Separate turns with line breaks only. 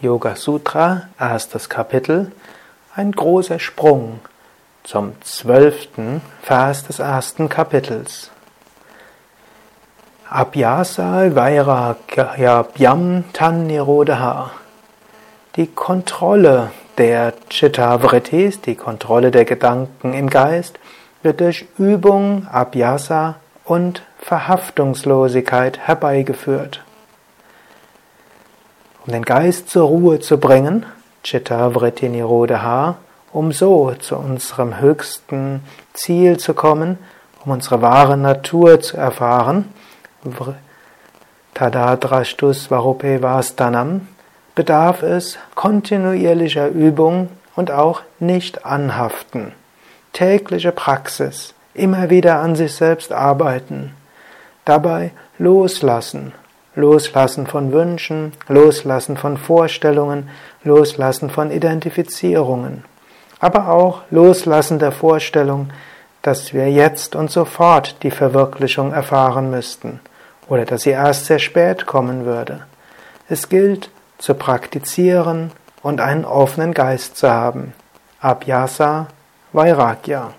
Yoga Sutra, erstes Kapitel, ein großer Sprung zum zwölften Vers des ersten Kapitels. Abhyasa Vairagyam Tan Nirodha. Die Kontrolle der Chitta Vrittis, die Kontrolle der Gedanken im Geist, wird durch Übung, Abhyasa und Verhaftungslosigkeit herbeigeführt. Um den Geist zur Ruhe zu bringen, Chitta Vritti Nirodha, um so zu unserem höchsten Ziel zu kommen, um unsere wahre Natur zu erfahren, Tadadrashtus Varupe Vastanam, bedarf es kontinuierlicher Übung und auch nicht anhaften. Tägliche Praxis, immer wieder an sich selbst arbeiten, dabei loslassen, Loslassen von Wünschen, Loslassen von Vorstellungen, Loslassen von Identifizierungen. Aber auch Loslassen der Vorstellung, dass wir jetzt und sofort die Verwirklichung erfahren müssten oder dass sie erst sehr spät kommen würde. Es gilt zu praktizieren und einen offenen Geist zu haben. Abhyasa Vairagya